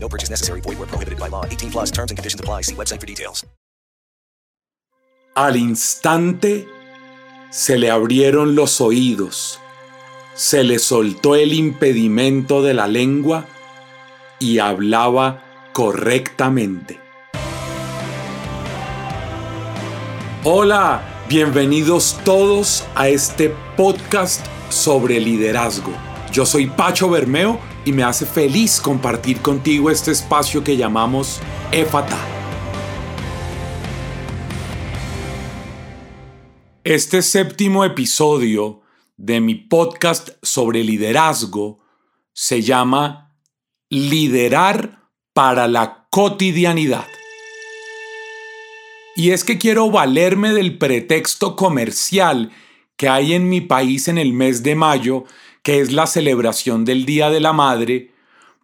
No purchase necessary. Void where prohibited by law. 18 plus terms and conditions apply. See website for details. Al instante se le abrieron los oídos, se le soltó el impedimento de la lengua y hablaba correctamente. Hola, bienvenidos todos a este podcast sobre liderazgo. Yo soy Pacho Bermeo y me hace feliz compartir contigo este espacio que llamamos EFATA. Este séptimo episodio de mi podcast sobre liderazgo se llama Liderar para la cotidianidad. Y es que quiero valerme del pretexto comercial que hay en mi país en el mes de mayo, que es la celebración del Día de la Madre,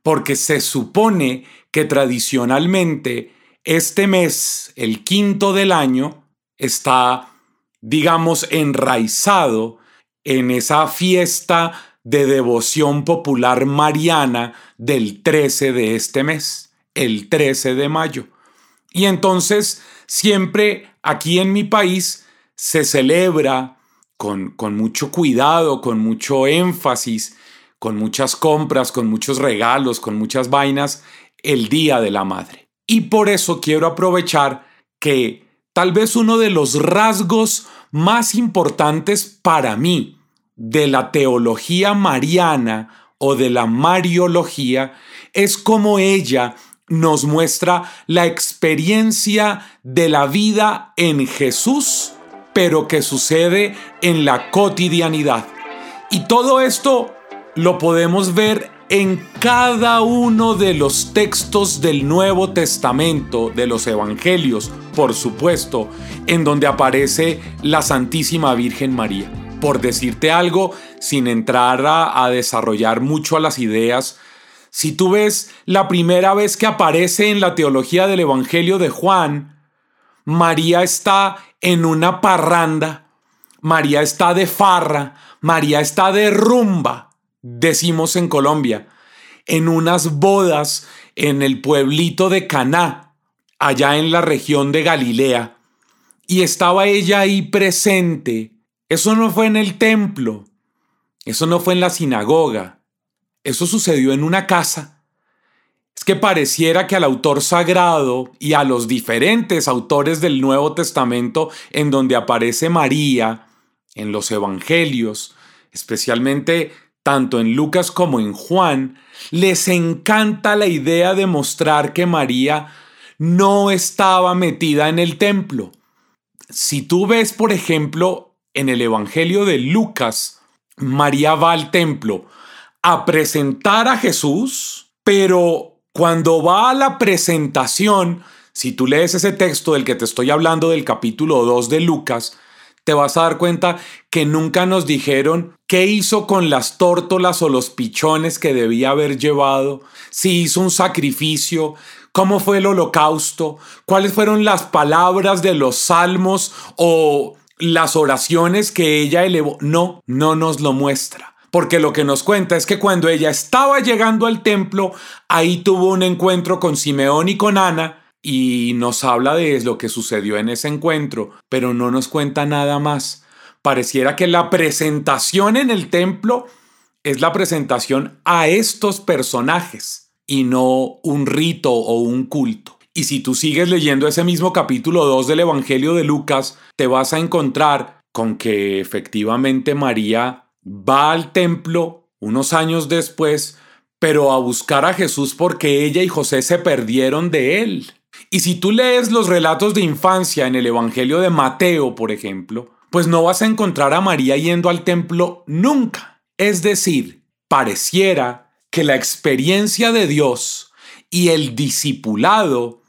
porque se supone que tradicionalmente este mes, el quinto del año, está digamos, enraizado en esa fiesta de devoción popular mariana del 13 de este mes, el 13 de mayo. Y entonces siempre aquí en mi país se celebra con, con mucho cuidado, con mucho énfasis, con muchas compras, con muchos regalos, con muchas vainas, el Día de la Madre. Y por eso quiero aprovechar que tal vez uno de los rasgos más importantes para mí de la teología mariana o de la mariología es como ella nos muestra la experiencia de la vida en Jesús, pero que sucede en la cotidianidad. Y todo esto lo podemos ver en cada uno de los textos del Nuevo Testamento, de los Evangelios, por supuesto, en donde aparece la Santísima Virgen María. Por decirte algo, sin entrar a, desarrollar mucho a las ideas, si tú ves la primera vez que aparece en la teología del Evangelio de Juan, María está en una parranda, María está de farra, María está de rumba, decimos en Colombia, en unas bodas en el pueblito de Caná, allá en la región de Galilea, y estaba ella ahí presente. Eso no fue en el templo, eso no fue en la sinagoga, eso sucedió en una casa. Es que pareciera que al autor sagrado y a los diferentes autores del Nuevo Testamento en donde aparece María, en los Evangelios, especialmente tanto en Lucas como en Juan, les encanta la idea de mostrar que María no estaba metida en el templo. Si tú ves, por ejemplo, en el Evangelio de Lucas, María va al templo a presentar a Jesús, pero cuando va a la presentación, si tú lees ese texto del que te estoy hablando del capítulo 2 de Lucas, te vas a dar cuenta que nunca nos dijeron qué hizo con las tórtolas o los pichones que debía haber llevado, si hizo un sacrificio, cómo fue el holocausto, cuáles fueron las palabras de los salmos o las oraciones que ella elevó. No, no nos lo muestra. Porque lo que nos cuenta es que cuando ella estaba llegando al templo, ahí tuvo un encuentro con Simeón y con Ana, y nos habla de lo que sucedió en ese encuentro, pero no nos cuenta nada más. Pareciera que la presentación en el templo es la presentación a estos personajes y no un rito o un culto. Y si tú sigues leyendo ese mismo capítulo 2 del Evangelio de Lucas, te vas a encontrar con que efectivamente María va al templo unos años después, pero a buscar a Jesús porque ella y José se perdieron de él. Y si tú lees los relatos de infancia en el Evangelio de Mateo, por ejemplo, pues no vas a encontrar a María yendo al templo nunca. Es decir, pareciera que la experiencia de Dios y el discipulado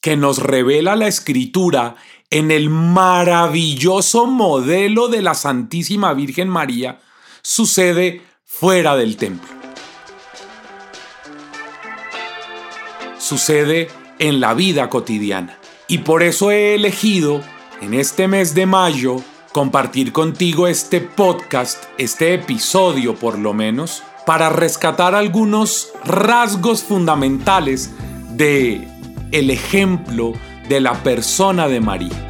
que nos revela la escritura en el maravilloso modelo de la Santísima Virgen María sucede fuera del templo. Sucede en la vida cotidiana. Y por eso he elegido en este mes de mayo compartir contigo este podcast, este episodio por lo menos, para rescatar algunos rasgos fundamentales de el ejemplo de la persona de María.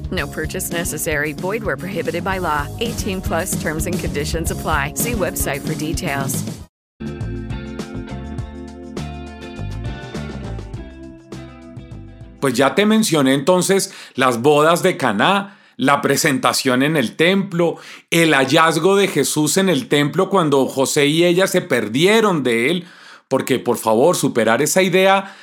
No purchase necessary. Void where prohibited by law. 18 plus terms and conditions apply. See website for details. Pues ya te mencioné entonces las bodas de Caná, la presentación en el templo, el hallazgo de Jesús en el templo cuando José y ella se perdieron de él, porque por favor, superar esa idea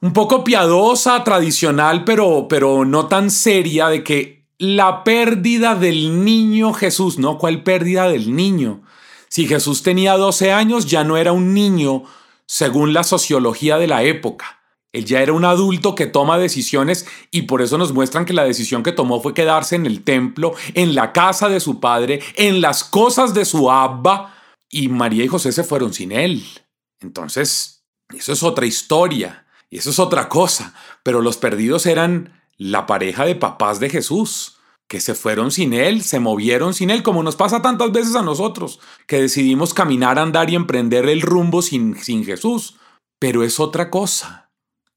un poco piadosa, tradicional, pero, pero no tan seria de que la pérdida del niño Jesús, ¿no? ¿Cuál pérdida del niño? Si Jesús tenía 12 años, ya no era un niño según la sociología de la época. Él ya era un adulto que toma decisiones y por eso nos muestran que la decisión que tomó fue quedarse en el templo, en la casa de su padre, en las cosas de su abba, y María y José se fueron sin él. Entonces, eso es otra historia. Y eso es otra cosa, pero los perdidos eran la pareja de papás de Jesús, que se fueron sin Él, se movieron sin Él, como nos pasa tantas veces a nosotros, que decidimos caminar, andar y emprender el rumbo sin, sin Jesús. Pero es otra cosa.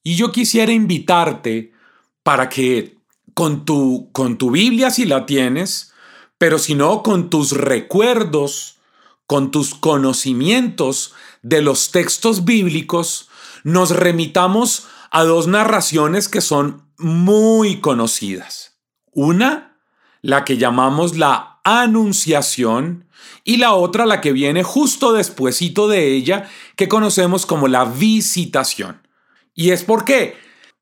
Y yo quisiera invitarte para que con tu, con tu Biblia si la tienes, pero si no, con tus recuerdos, con tus conocimientos de los textos bíblicos, nos remitamos a dos narraciones que son muy conocidas. Una, la que llamamos la Anunciación, y la otra, la que viene justo despuesito de ella, que conocemos como la Visitación. ¿Y es por qué?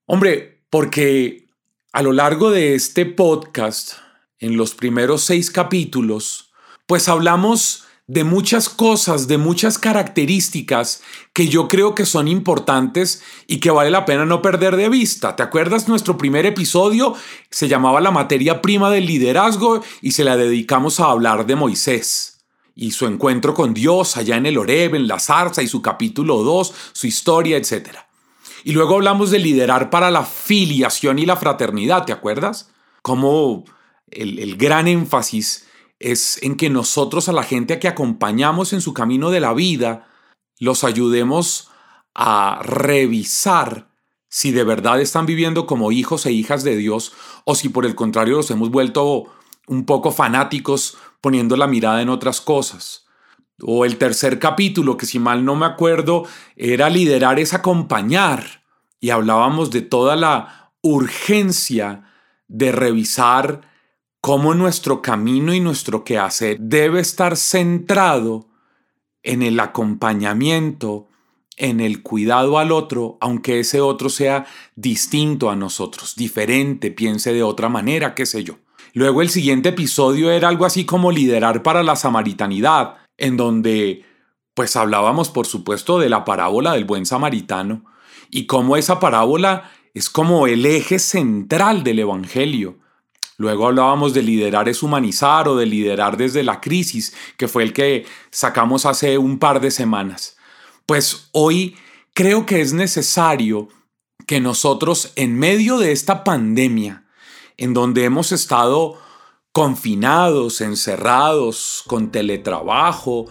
Hombre, porque a lo largo de este podcast, en los primeros seis capítulos, pues hablamos de muchas cosas, de muchas características que yo creo que son importantes y que vale la pena no perder de vista. ¿Te acuerdas? Nuestro primer episodio se llamaba La materia prima del liderazgo y se la dedicamos a hablar de Moisés y su encuentro con Dios allá en el Oreb, en la zarza y su capítulo 2, su historia, etc. Y luego hablamos de liderar para la filiación y la fraternidad, ¿te acuerdas? Como el, el gran énfasis es en que nosotros a la gente a que acompañamos en su camino de la vida, los ayudemos a revisar si de verdad están viviendo como hijos e hijas de Dios o si por el contrario los hemos vuelto un poco fanáticos poniendo la mirada en otras cosas. O el tercer capítulo, que si mal no me acuerdo, era liderar es acompañar. Y hablábamos de toda la urgencia de revisar cómo nuestro camino y nuestro quehacer debe estar centrado en el acompañamiento, en el cuidado al otro, aunque ese otro sea distinto a nosotros, diferente, piense de otra manera, qué sé yo. Luego el siguiente episodio era algo así como liderar para la samaritanidad, en donde pues hablábamos por supuesto de la parábola del buen samaritano y cómo esa parábola es como el eje central del Evangelio Luego hablábamos de liderar es humanizar o de liderar desde la crisis, que fue el que sacamos hace un par de semanas. Pues hoy creo que es necesario que nosotros en medio de esta pandemia, en donde hemos estado confinados, encerrados, con teletrabajo,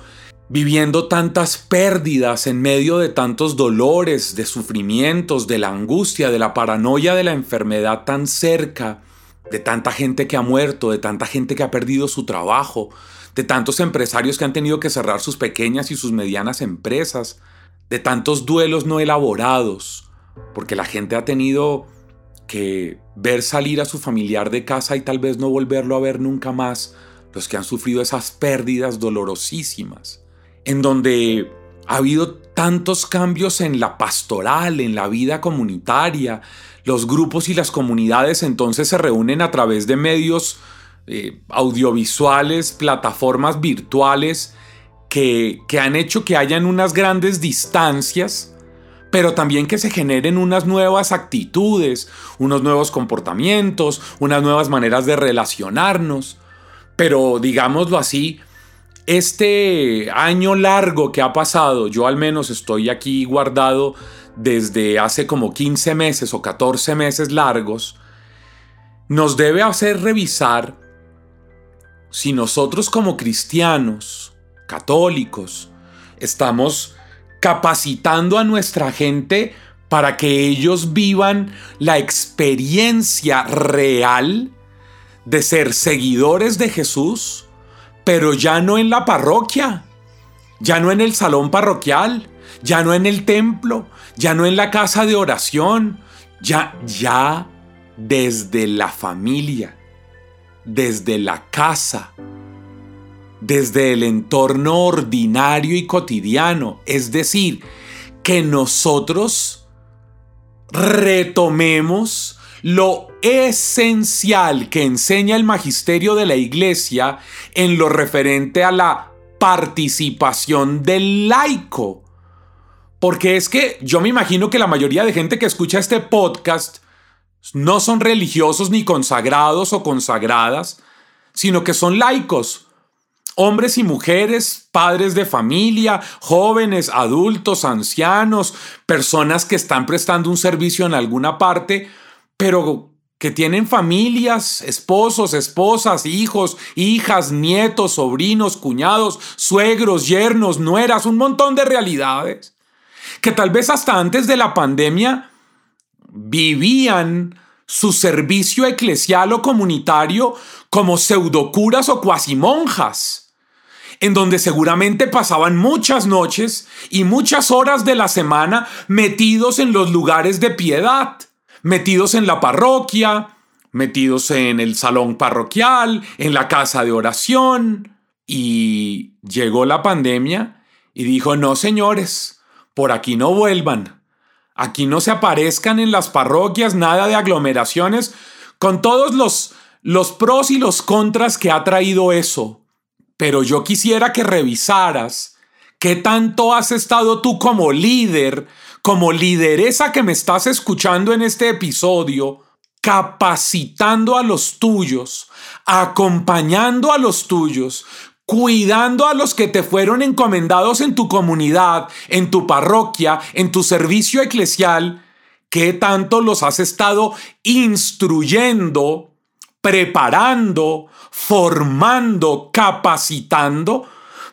viviendo tantas pérdidas en medio de tantos dolores, de sufrimientos, de la angustia, de la paranoia de la enfermedad tan cerca, de tanta gente que ha muerto, de tanta gente que ha perdido su trabajo, de tantos empresarios que han tenido que cerrar sus pequeñas y sus medianas empresas, de tantos duelos no elaborados, porque la gente ha tenido que ver salir a su familiar de casa y tal vez no volverlo a ver nunca más, los que han sufrido esas pérdidas dolorosísimas, en donde ha habido tantos cambios en la pastoral, en la vida comunitaria, los grupos y las comunidades entonces se reúnen a través de medios eh, audiovisuales, plataformas virtuales, que, que han hecho que hayan unas grandes distancias, pero también que se generen unas nuevas actitudes, unos nuevos comportamientos, unas nuevas maneras de relacionarnos. Pero digámoslo así, este año largo que ha pasado, yo al menos estoy aquí guardado desde hace como 15 meses o 14 meses largos, nos debe hacer revisar si nosotros como cristianos, católicos, estamos capacitando a nuestra gente para que ellos vivan la experiencia real de ser seguidores de Jesús, pero ya no en la parroquia, ya no en el salón parroquial, ya no en el templo, ya no en la casa de oración, ya ya desde la familia desde la casa, desde el entorno ordinario y cotidiano. Es decir, que nosotros retomemos lo esencial que enseña el magisterio de la iglesia en lo referente a la participación del laico. Porque es que yo me imagino que la mayoría de gente que escucha este podcast no son religiosos ni consagrados o consagradas, sino que son laicos, hombres y mujeres, padres de familia, jóvenes, adultos, ancianos, personas que están prestando un servicio en alguna parte, pero que tienen familias, esposos, esposas, hijos, hijas, nietos, sobrinos, cuñados, suegros, yernos, nueras, un montón de realidades, que tal vez hasta antes de la pandemia vivían su servicio eclesial o comunitario como pseudocuras o cuasimonjas, en donde seguramente pasaban muchas noches y muchas horas de la semana metidos en los lugares de piedad, metidos en la parroquia, metidos en el salón parroquial, en la casa de oración. Y llegó la pandemia y dijo, no señores, por aquí no vuelvan. Aquí no se aparezcan en las parroquias nada de aglomeraciones, con todos los, los pros y los contras que ha traído eso. Pero yo quisiera que revisaras qué tanto has estado tú como líder, como lideresa que me estás escuchando en este episodio, capacitando a los tuyos, acompañando a los tuyos, cuidando a los que te fueron encomendados en tu comunidad, en tu parroquia, en tu servicio eclesial, ¿qué tanto los has estado instruyendo, preparando, formando, capacitando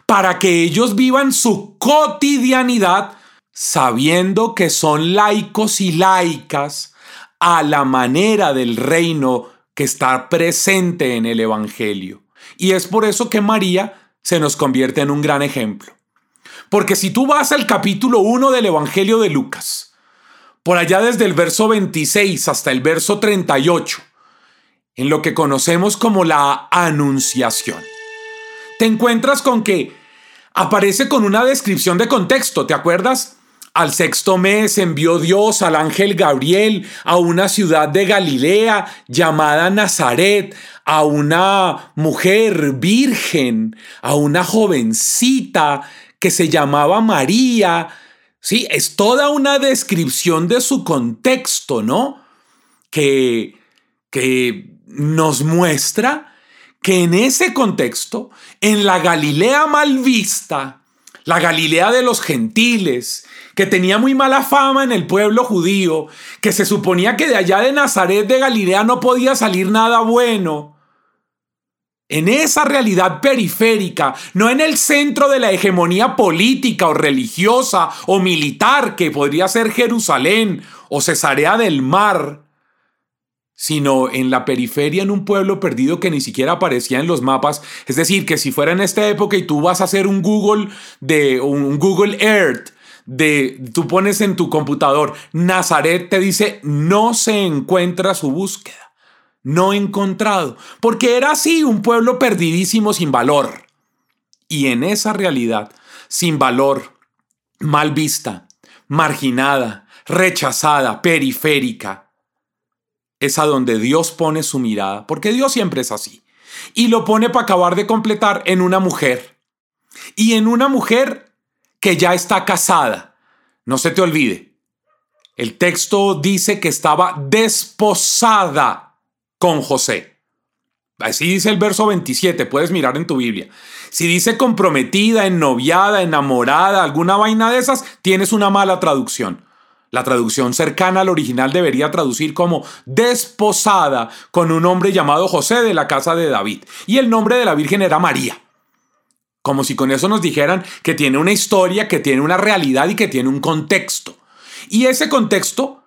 para que ellos vivan su cotidianidad sabiendo que son laicos y laicas a la manera del reino que está presente en el Evangelio? Y es por eso que María se nos convierte en un gran ejemplo. Porque si tú vas al capítulo 1 del Evangelio de Lucas, por allá desde el verso 26 hasta el verso 38, en lo que conocemos como la Anunciación, te encuentras con que aparece con una descripción de contexto, ¿te acuerdas? Al sexto mes envió Dios al ángel Gabriel a una ciudad de Galilea llamada Nazaret, a una mujer virgen, a una jovencita que se llamaba María. Sí, es toda una descripción de su contexto, ¿no? Que, que nos muestra que en ese contexto, en la Galilea mal vista, la Galilea de los gentiles, que tenía muy mala fama en el pueblo judío, que se suponía que de allá de Nazaret de Galilea no podía salir nada bueno. en esa realidad periférica, no en el centro de la hegemonía política o religiosa o militar que podría ser Jerusalén o Cesarea del Mar, sino en la periferia, en un pueblo perdido que ni siquiera aparecía en los mapas. Es decir, que si fuera en esta época y tú vas a hacer un Google de un Google Earth, de tú pones en tu computador Nazaret, te dice no se encuentra su búsqueda no encontrado, porque era así un pueblo perdidísimo sin valor. Y en esa realidad, sin valor, mal vista, marginada, rechazada, periférica, es a donde Dios pone su mirada, porque Dios siempre es así. Y lo pone para acabar de completar en una mujer. Y en una mujer que ya está casada. No se te olvide. El texto dice que estaba desposada con José. Así dice el verso 27, puedes mirar en tu Biblia. Si dice comprometida, ennoviada, enamorada, alguna vaina de esas, tienes una mala traducción. La traducción cercana al original debería traducir como desposada con un hombre llamado José de la casa de David. Y el nombre de la Virgen era María. Como si con eso nos dijeran que tiene una historia, que tiene una realidad y que tiene un contexto. Y ese contexto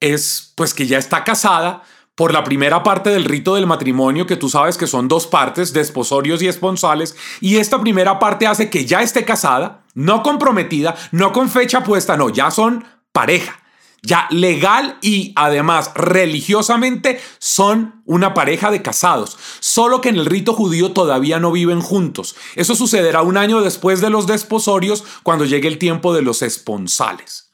es pues que ya está casada, por la primera parte del rito del matrimonio, que tú sabes que son dos partes, desposorios y esponsales, y esta primera parte hace que ya esté casada, no comprometida, no con fecha puesta, no, ya son pareja. Ya legal y además religiosamente son una pareja de casados, solo que en el rito judío todavía no viven juntos. Eso sucederá un año después de los desposorios, cuando llegue el tiempo de los esponsales.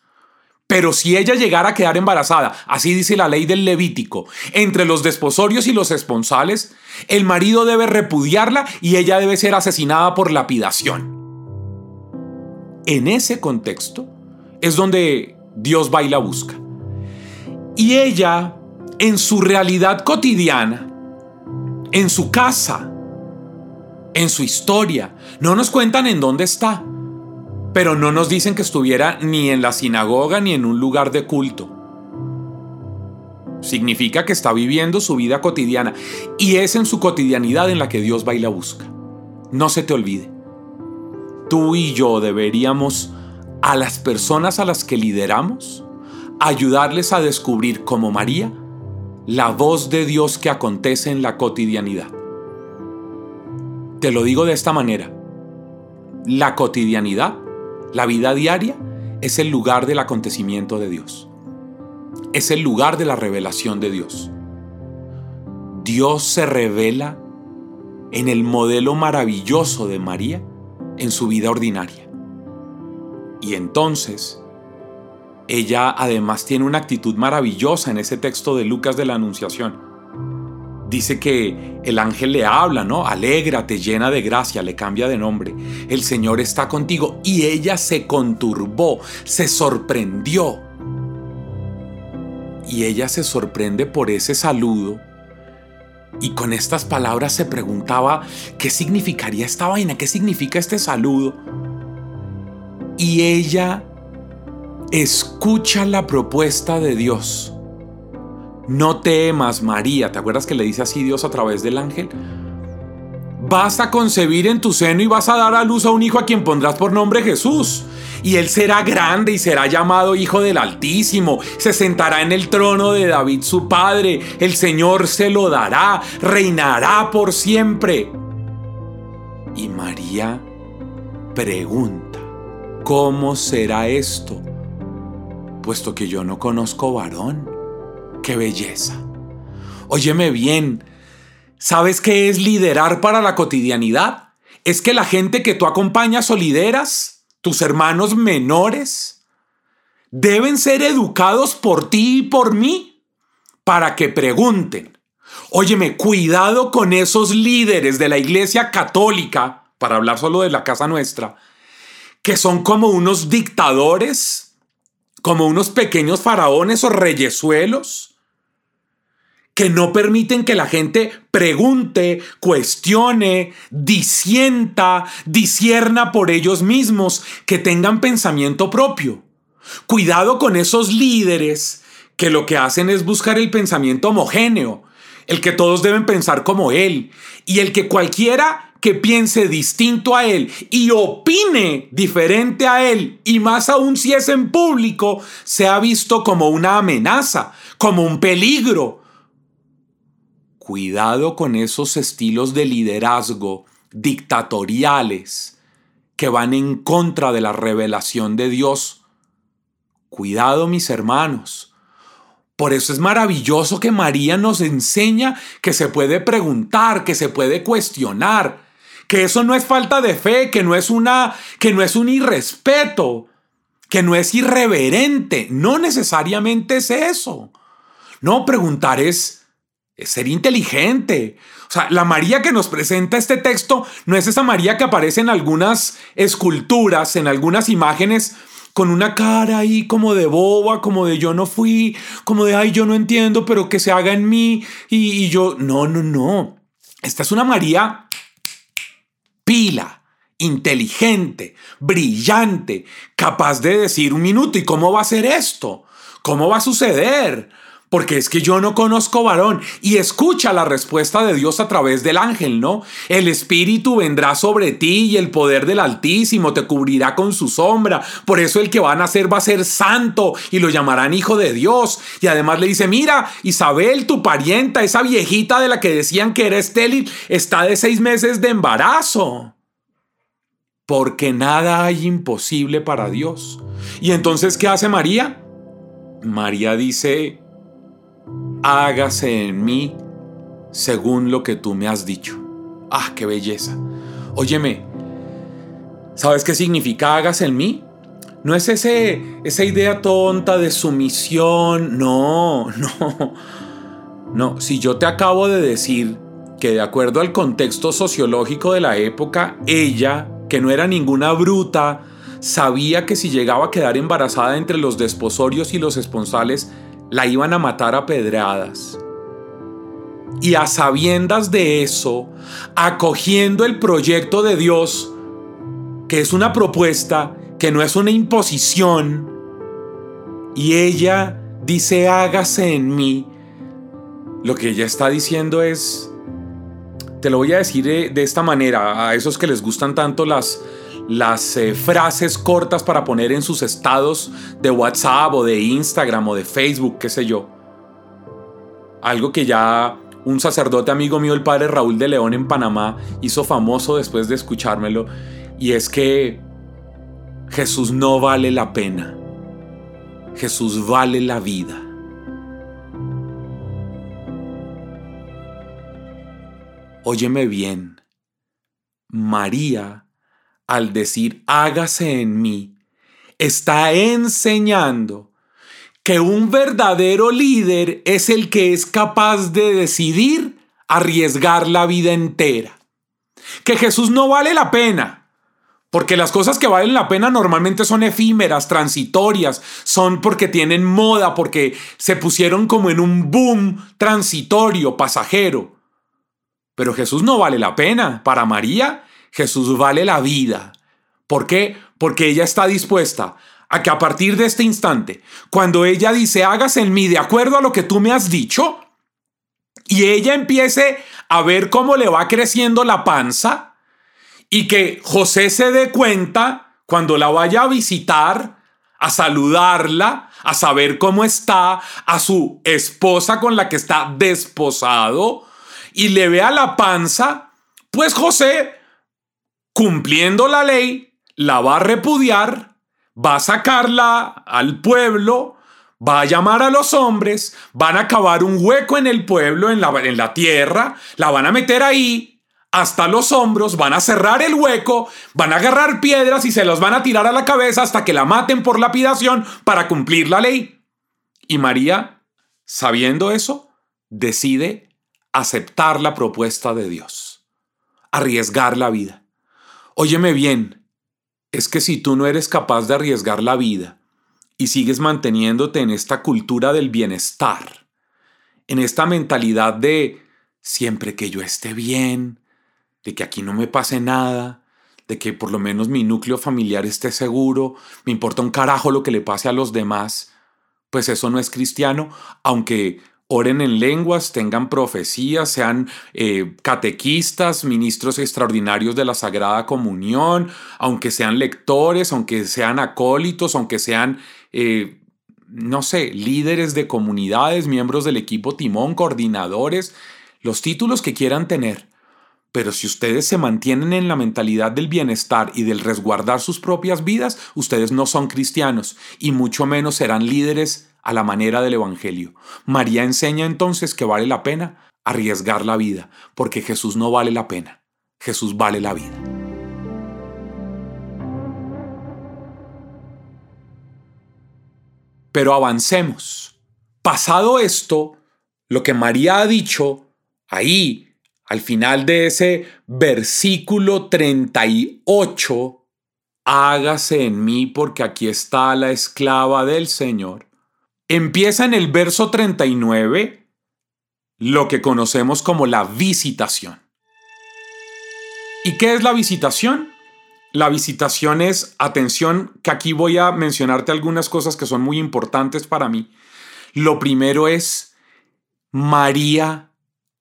Pero si ella llegara a quedar embarazada, así dice la ley del Levítico, entre los desposorios y los esponsales, el marido debe repudiarla y ella debe ser asesinada por lapidación. En ese contexto es donde Dios va y busca. Y ella, en su realidad cotidiana, en su casa, en su historia, no nos cuentan en dónde está pero no nos dicen que estuviera ni en la sinagoga ni en un lugar de culto. Significa que está viviendo su vida cotidiana y es en su cotidianidad en la que Dios va y busca. No se te olvide. Tú y yo deberíamos a las personas a las que lideramos ayudarles a descubrir como María la voz de Dios que acontece en la cotidianidad. Te lo digo de esta manera. La cotidianidad la vida diaria es el lugar del acontecimiento de Dios. Es el lugar de la revelación de Dios. Dios se revela en el modelo maravilloso de María en su vida ordinaria. Y entonces, ella además tiene una actitud maravillosa en ese texto de Lucas de la Anunciación dice que el ángel le habla, ¿no? Alégrate, llena de gracia, le cambia de nombre. El Señor está contigo. Y ella se conturbó, se sorprendió. Y ella se sorprende por ese saludo. Y con estas palabras se preguntaba, ¿qué significaría esta vaina? ¿Qué significa este saludo? Y ella escucha la propuesta de Dios no temas, María. ¿Te acuerdas que le dice así Dios a través del ángel? Vas a concebir en tu seno y vas a dar a luz a un hijo a quien pondrás por nombre Jesús. Y él será grande y será llamado Hijo del Altísimo. Se sentará en el trono de David su padre. El Señor se lo dará. Reinará por siempre. Y María pregunta, ¿cómo será esto? Puesto que yo no conozco varón. ¡Qué belleza! Óyeme bien, ¿sabes qué es liderar para la cotidianidad? Es que la gente que tú acompañas o lideras, tus hermanos menores, deben ser educados por ti y por mí para que pregunten. Óyeme, cuidado con esos líderes de la iglesia católica, para hablar solo de la casa nuestra, que son como unos dictadores, como unos pequeños faraones o reyesuelos, que no permiten que la gente pregunte, cuestione, disienta, disierna por ellos mismos, que tengan pensamiento propio. Cuidado con esos líderes que lo que hacen es buscar el pensamiento homogéneo, el que todos deben pensar como Él y el que cualquiera que piense distinto a Él y opine diferente a Él, y más aún si es en público, se ha visto como una amenaza, como un peligro. Cuidado con esos estilos de liderazgo dictatoriales que van en contra de la revelación de Dios. Cuidado mis hermanos. Por eso es maravilloso que María nos enseña que se puede preguntar, que se puede cuestionar, que eso no es falta de fe, que no es una que no es un irrespeto, que no es irreverente, no necesariamente es eso. No, preguntar es, ser inteligente. O sea, la María que nos presenta este texto no es esa María que aparece en algunas esculturas, en algunas imágenes, con una cara ahí como de boba, como de yo no fui, como de ay, yo no entiendo, pero que se haga en mí y, y yo, no, no, no. Esta es una María pila, inteligente, brillante, capaz de decir un minuto, ¿y cómo va a ser esto? ¿Cómo va a suceder? Porque es que yo no conozco varón. Y escucha la respuesta de Dios a través del ángel, ¿no? El Espíritu vendrá sobre ti y el poder del Altísimo te cubrirá con su sombra. Por eso el que va a nacer va a ser santo y lo llamarán hijo de Dios. Y además le dice, mira, Isabel, tu parienta, esa viejita de la que decían que era estéril, está de seis meses de embarazo. Porque nada hay imposible para Dios. Y entonces, ¿qué hace María? María dice, hágase en mí según lo que tú me has dicho. Ah, qué belleza. Óyeme, ¿sabes qué significa hágase en mí? No es ese, esa idea tonta de sumisión, no, no. No, si yo te acabo de decir que de acuerdo al contexto sociológico de la época, ella, que no era ninguna bruta, sabía que si llegaba a quedar embarazada entre los desposorios y los esponsales, la iban a matar a pedradas. Y a sabiendas de eso, acogiendo el proyecto de Dios, que es una propuesta, que no es una imposición, y ella dice, hágase en mí, lo que ella está diciendo es, te lo voy a decir de, esta manera, a esos que les gustan tanto las, las eh, frases cortas para poner en sus estados de WhatsApp o de Instagram o de Facebook, qué sé yo. Algo que ya un sacerdote amigo mío, el padre Raúl de León en Panamá, hizo famoso después de escuchármelo, y es que Jesús no vale la pena, Jesús vale la vida. Óyeme bien, María al decir hágase en mí, está enseñando que un verdadero líder es el que es capaz de decidir arriesgar la vida entera. Que Jesús no vale la pena, porque las cosas que valen la pena normalmente son efímeras, transitorias, son porque tienen moda, porque se pusieron como en un boom transitorio, pasajero. Pero Jesús no vale la pena. Para María, Jesús vale la vida. ¿Por qué? Porque ella está dispuesta a que a partir de este instante, cuando ella dice, hágase en mí de acuerdo a lo que tú me has dicho, y ella empiece a ver cómo le va creciendo la panza, y que José se dé cuenta cuando la vaya a visitar, a saludarla, a saber cómo está, a su esposa con la que está desposado, y le vea la panza, pues José cumpliendo la ley, la va a repudiar, va a sacarla al pueblo, va a llamar a los hombres, van a cavar un hueco en el pueblo, en la, en la tierra, la van a meter ahí hasta los hombros, van a cerrar el hueco, van a agarrar piedras y se los van a tirar a la cabeza hasta que la maten por lapidación para cumplir la ley. Y María, sabiendo eso, decide aceptar la propuesta de Dios, arriesgar la vida. Óyeme bien, es que si tú no eres capaz de arriesgar la vida y sigues manteniéndote en esta cultura del bienestar, en esta mentalidad de siempre que yo esté bien, de que aquí no me pase nada, de que por lo menos mi núcleo familiar esté seguro, me importa un carajo lo que le pase a los demás, pues eso no es cristiano, aunque oren en lenguas, tengan profecías, sean eh, catequistas, ministros extraordinarios de la Sagrada Comunión, aunque sean lectores, aunque sean acólitos, aunque sean, eh, no sé, líderes de comunidades, miembros del equipo timón, coordinadores, los títulos que quieran tener. Pero si ustedes se mantienen en la mentalidad del bienestar y del resguardar sus propias vidas, ustedes no son cristianos y mucho menos serán líderes a la manera del Evangelio. María enseña entonces que vale la pena arriesgar la vida, porque Jesús no vale la pena, Jesús vale la vida. Pero avancemos. Pasado esto, lo que María ha dicho ahí, al final de ese versículo 38, hágase en mí porque aquí está la esclava del Señor Empieza en el verso 39 lo que conocemos como la visitación. ¿Y qué es la visitación? La visitación es, atención, que aquí voy a mencionarte algunas cosas que son muy importantes para mí. Lo primero es, María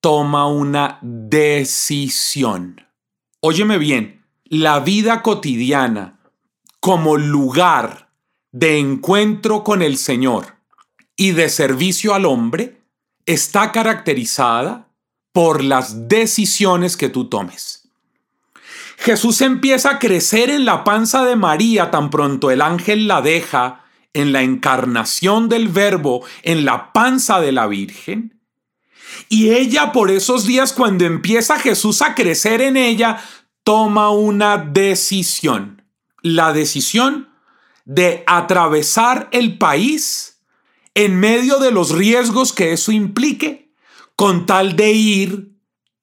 toma una decisión. Óyeme bien, la vida cotidiana como lugar de encuentro con el Señor y de servicio al hombre está caracterizada por las decisiones que tú tomes. Jesús empieza a crecer en la panza de María tan pronto el ángel la deja en la encarnación del verbo en la panza de la Virgen. Y ella por esos días cuando empieza Jesús a crecer en ella, toma una decisión. La decisión de atravesar el país en medio de los riesgos que eso implique, con tal de ir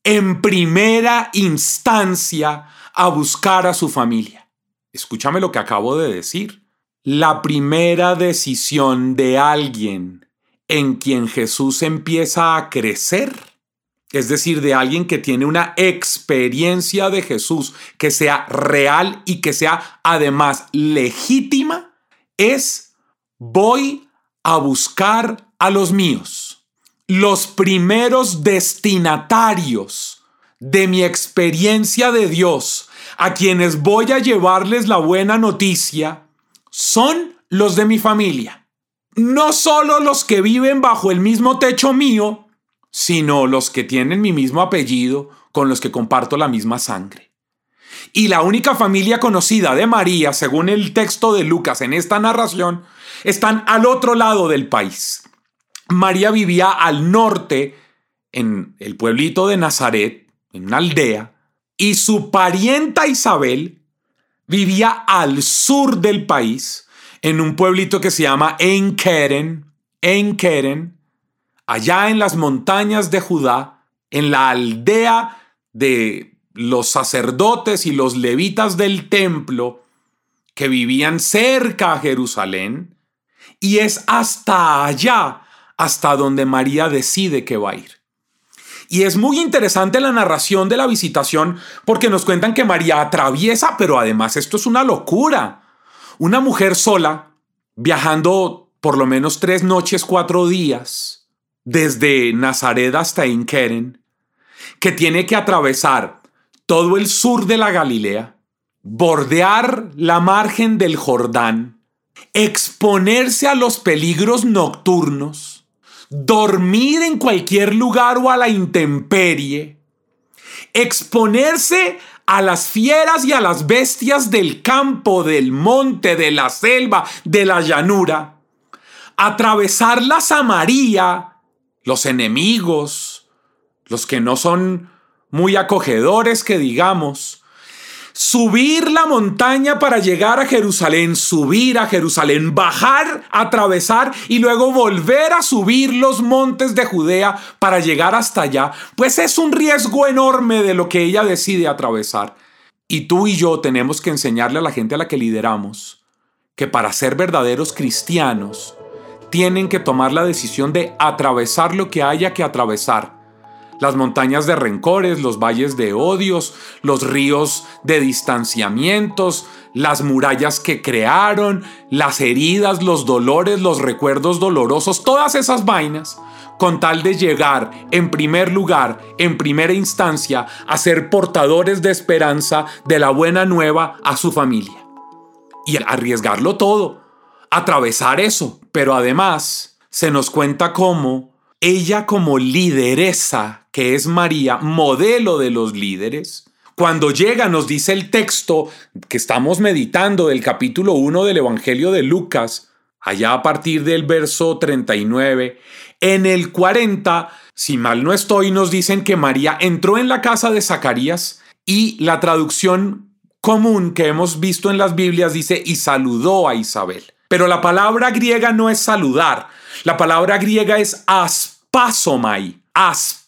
en primera instancia a buscar a su familia. Escúchame lo que acabo de decir. La primera decisión de alguien en quien Jesús empieza a crecer, es decir, de alguien que tiene una experiencia de Jesús que sea real y que sea además legítima, es voy a buscar a los míos, los primeros destinatarios de mi experiencia de Dios, a quienes voy a llevarles la buena noticia, son los de mi familia. No solo los que viven bajo el mismo techo mío, sino los que tienen mi mismo apellido, con los que comparto la misma sangre. Y la única familia conocida de María, según el texto de Lucas en esta narración, están al otro lado del país. María vivía al norte, en el pueblito de Nazaret, en una aldea, y su parienta Isabel vivía al sur del país, en un pueblito que se llama Enkeren, Enkeren, allá en las montañas de Judá, en la aldea de los sacerdotes y los levitas del templo que vivían cerca a Jerusalén, y es hasta allá, hasta donde María decide que va a ir. Y es muy interesante la narración de la visitación porque nos cuentan que María atraviesa, pero además esto es una locura. Una mujer sola, viajando por lo menos tres noches, cuatro días, desde Nazaret hasta Inkeren, que tiene que atravesar todo el sur de la Galilea, bordear la margen del Jordán, exponerse a los peligros nocturnos, dormir en cualquier lugar o a la intemperie, exponerse a las fieras y a las bestias del campo, del monte, de la selva, de la llanura, atravesar la Samaria, los enemigos, los que no son muy acogedores que digamos, subir la montaña para llegar a Jerusalén, subir a Jerusalén, bajar, atravesar y luego volver a subir los montes de Judea para llegar hasta allá, pues es un riesgo enorme de lo que ella decide atravesar. Y tú y yo tenemos que enseñarle a la gente a la que lideramos que para ser verdaderos cristianos tienen que tomar la decisión de atravesar lo que haya que atravesar las montañas de rencores, los valles de odios, los ríos de distanciamientos, las murallas que crearon, las heridas, los dolores, los recuerdos dolorosos, todas esas vainas, con tal de llegar en primer lugar, en primera instancia, a ser portadores de esperanza de la buena nueva a su familia. Y arriesgarlo todo, atravesar eso, pero además se nos cuenta cómo ella como lideresa, que es María, modelo de los líderes, cuando llega, nos dice el texto que estamos meditando del capítulo 1 del Evangelio de Lucas, allá a partir del verso 39, en el 40, si mal no estoy, nos dicen que María entró en la casa de Zacarías y la traducción común que hemos visto en las Biblias dice y saludó a Isabel. Pero la palabra griega no es saludar, la palabra griega es aspasomai, aspasomai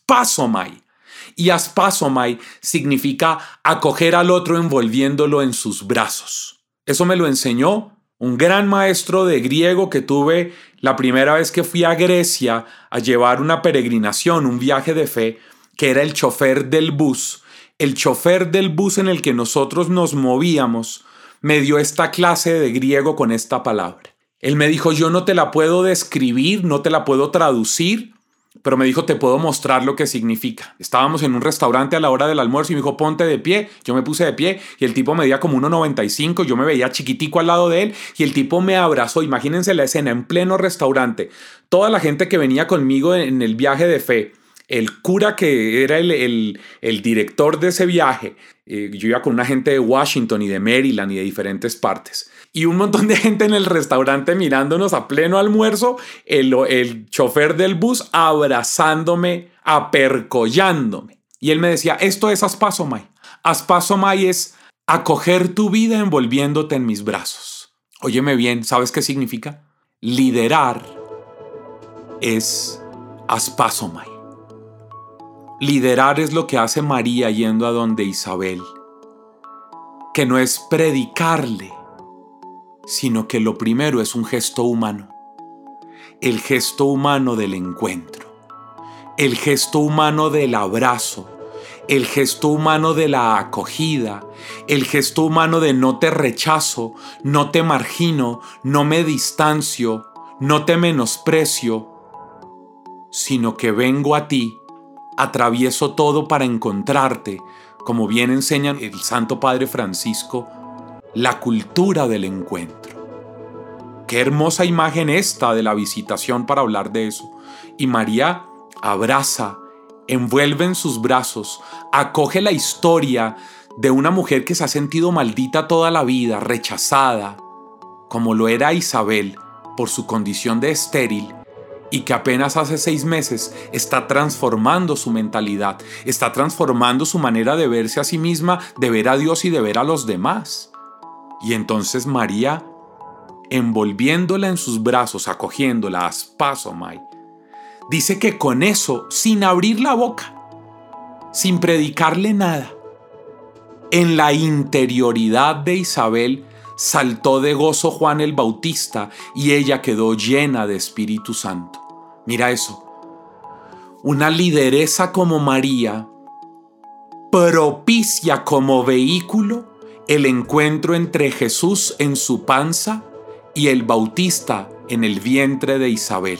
y aspasomai significa acoger al otro envolviéndolo en sus brazos. Eso me lo enseñó un gran maestro de griego que tuve la primera vez que fui a Grecia a llevar una peregrinación, un viaje de fe, que era el chofer del bus. El chofer del bus en el que nosotros nos movíamos me dio esta clase de griego con esta palabra. Él me dijo, yo no te la puedo describir, no te la puedo traducir, pero me dijo, te puedo mostrar lo que significa. Estábamos en un restaurante a la hora del almuerzo y me dijo, ponte de pie. Yo me puse de pie y el tipo medía como 1,95, yo me veía chiquitico al lado de él y el tipo me abrazó. Imagínense la escena en pleno restaurante. Toda la gente que venía conmigo en el viaje de fe, el cura que era el, director de ese viaje, eh, yo iba con una gente de Washington y de Maryland y de diferentes partes y un montón de gente en el restaurante mirándonos a pleno almuerzo, el, el chofer del bus abrazándome, apercollándome. Y él me decía, esto es Aspasomai. Aspasomai es acoger tu vida envolviéndote en mis brazos. Óyeme bien, ¿sabes qué significa? Liderar es Aspasomai. Liderar es lo que hace María yendo a donde Isabel, que no es predicarle, sino que lo primero es un gesto humano. El gesto humano del encuentro, el gesto humano del abrazo, el gesto humano de la acogida, el gesto humano de no te rechazo, no te margino, no me distancio, no te menosprecio, sino que vengo a ti, atravieso todo para encontrarte, como bien enseña el Santo Padre Francisco, la cultura del encuentro. Qué hermosa imagen esta de la visitación para hablar de eso. Y María abraza, envuelve en sus brazos, acoge la historia de una mujer que se ha sentido maldita toda la vida, rechazada, como lo era Isabel por su condición de estéril, y que apenas hace seis meses está transformando su mentalidad, está transformando su manera de verse a sí misma, de ver a Dios y de ver a los demás. Y entonces María, envolviéndola en sus brazos, acogiéndola, aspasomai, dice que con eso, sin abrir la boca, sin predicarle nada, en la interioridad de Isabel saltó de gozo Juan el Bautista y ella quedó llena de Espíritu Santo. Mira eso. Una lideresa como María propicia como vehículo el encuentro entre Jesús en su panza y el Bautista en el vientre de Isabel.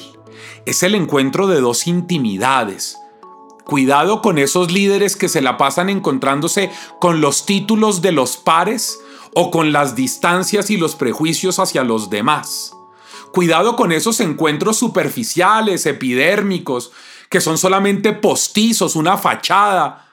Es el encuentro de dos intimidades. Cuidado con esos líderes que se la pasan encontrándose con los títulos de los pares o con las distancias y los prejuicios hacia los demás. Cuidado con esos encuentros superficiales, epidérmicos, que son solamente postizos, una fachada,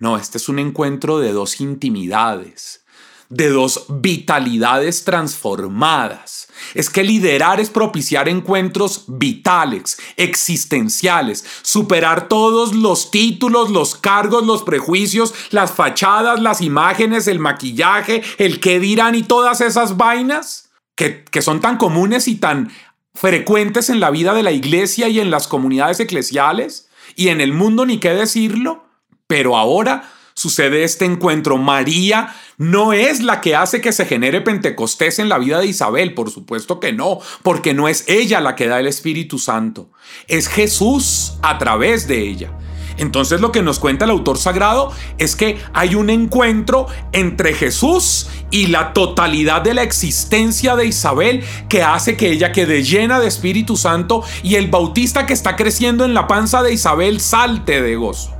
no, este es un encuentro de dos intimidades, de dos vitalidades transformadas. Es que liderar es propiciar encuentros vitales, existenciales, superar todos los títulos, los cargos, los prejuicios, las fachadas, las imágenes, el maquillaje, el qué dirán y todas esas vainas que, que son tan comunes y tan frecuentes en la vida de la iglesia y en las comunidades eclesiales y en el mundo, ni qué decirlo. Pero ahora sucede este encuentro. María no es la que hace que se genere Pentecostés en la vida de Isabel, por supuesto que no, porque no es ella la que da el Espíritu Santo, es Jesús a través de ella. Entonces lo que nos cuenta el autor sagrado es que hay un encuentro entre Jesús y la totalidad de la existencia de Isabel que hace que ella quede llena de Espíritu Santo y el bautista que está creciendo en la panza de Isabel salte de gozo.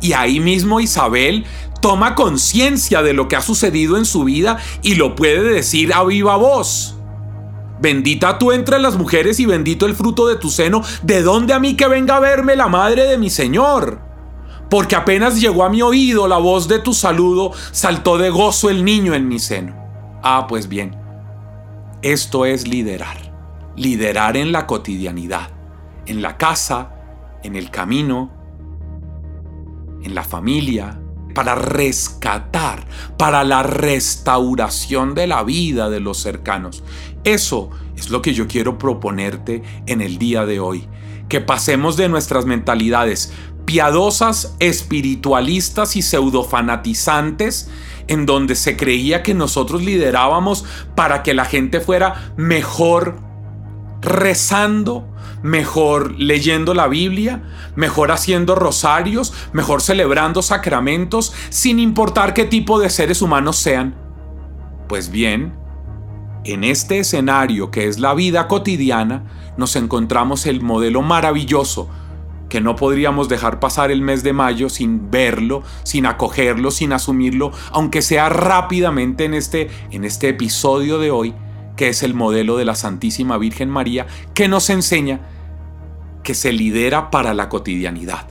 Y ahí mismo Isabel toma conciencia de lo que ha sucedido en su vida y lo puede decir a viva voz. Bendita tú entre las mujeres y bendito el fruto de tu seno. ¿De dónde a mí que venga a verme la madre de mi Señor? Porque apenas llegó a mi oído la voz de tu saludo, saltó de gozo el niño en mi seno. Ah, pues bien, esto es liderar. Liderar en la cotidianidad, en la casa, en el camino, en la familia, para rescatar, para la restauración de la vida de los cercanos. Eso es lo que yo quiero proponerte en el día de hoy. Que pasemos de nuestras mentalidades piadosas, espiritualistas y pseudofanatizantes, en donde se creía que nosotros liderábamos para que la gente fuera mejor rezando, mejor leyendo la Biblia, mejor haciendo rosarios, mejor celebrando sacramentos, sin importar qué tipo de seres humanos sean. Pues bien, en este escenario que es la vida cotidiana, nos encontramos el modelo maravilloso que no podríamos dejar pasar el mes de mayo sin verlo, sin acogerlo, sin asumirlo, aunque sea rápidamente en este, en este episodio de hoy, que es el modelo de la Santísima Virgen María, que nos enseña que se lidera para la cotidianidad,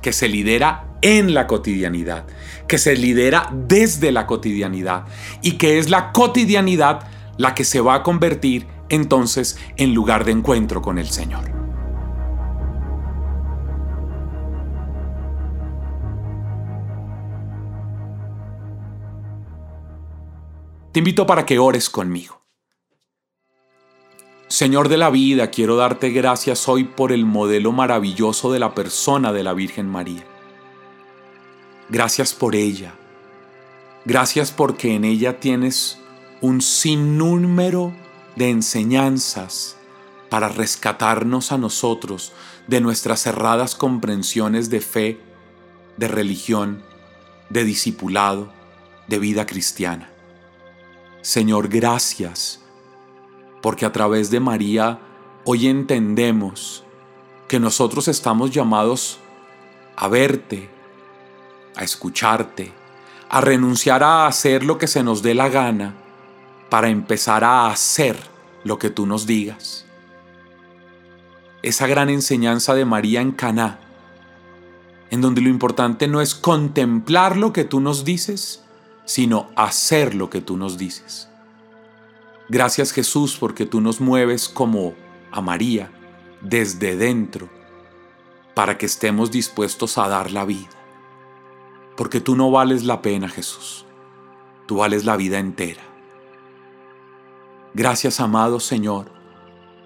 que se lidera en la cotidianidad, que se lidera desde la cotidianidad y que es la cotidianidad la que se va a convertir entonces en lugar de encuentro con el Señor. Te invito para que ores conmigo. Señor de la vida, quiero darte gracias hoy por el modelo maravilloso de la persona de la Virgen María. Gracias por ella. Gracias porque en ella tienes un sinnúmero de enseñanzas para rescatarnos a nosotros de nuestras cerradas comprensiones de fe, de religión, de discipulado, de vida cristiana. Señor, gracias, porque a través de María hoy entendemos que nosotros estamos llamados a verte, a escucharte, a renunciar a hacer lo que se nos dé la gana para empezar a hacer lo que tú nos digas. Esa gran enseñanza de María en Caná, en donde lo importante no es contemplar lo que tú nos dices, sino hacer lo que tú nos dices. Gracias Jesús porque tú nos mueves como a María desde dentro para que estemos dispuestos a dar la vida. Porque tú no vales la pena Jesús, tú vales la vida entera. Gracias, amado Señor,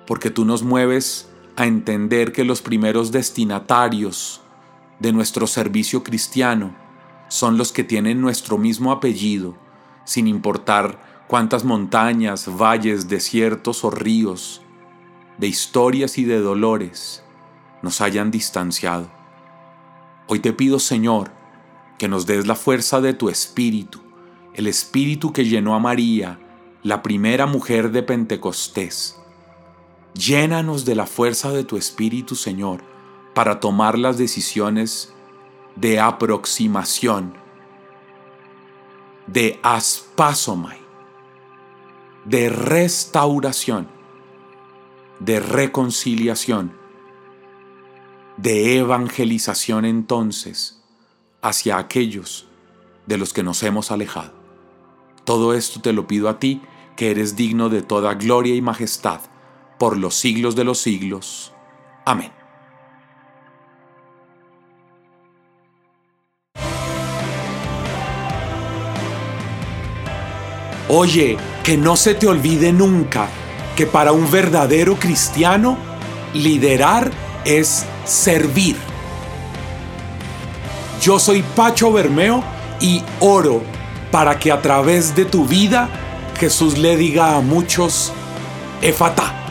porque tú nos mueves a entender que los primeros destinatarios de nuestro servicio cristiano son los que tienen nuestro mismo apellido, sin importar cuántas montañas, valles, desiertos o ríos, de historias y de dolores nos hayan distanciado. Hoy te pido, Señor, que nos des la fuerza de tu Espíritu, el Espíritu que llenó a María la primera mujer de Pentecostés. Llénanos de la fuerza de tu Espíritu, Señor, para tomar las decisiones de aproximación, de aspasomai, de restauración, de reconciliación, de evangelización entonces hacia aquellos de los que nos hemos alejado. Todo esto te lo pido a ti, que eres digno de toda gloria y majestad, por los siglos de los siglos. Amén. Oye, que no se te olvide nunca que para un verdadero cristiano, liderar es servir. Yo soy Pacho Bermeo y oro para que a través de tu vida Jesús le diga a muchos, Efata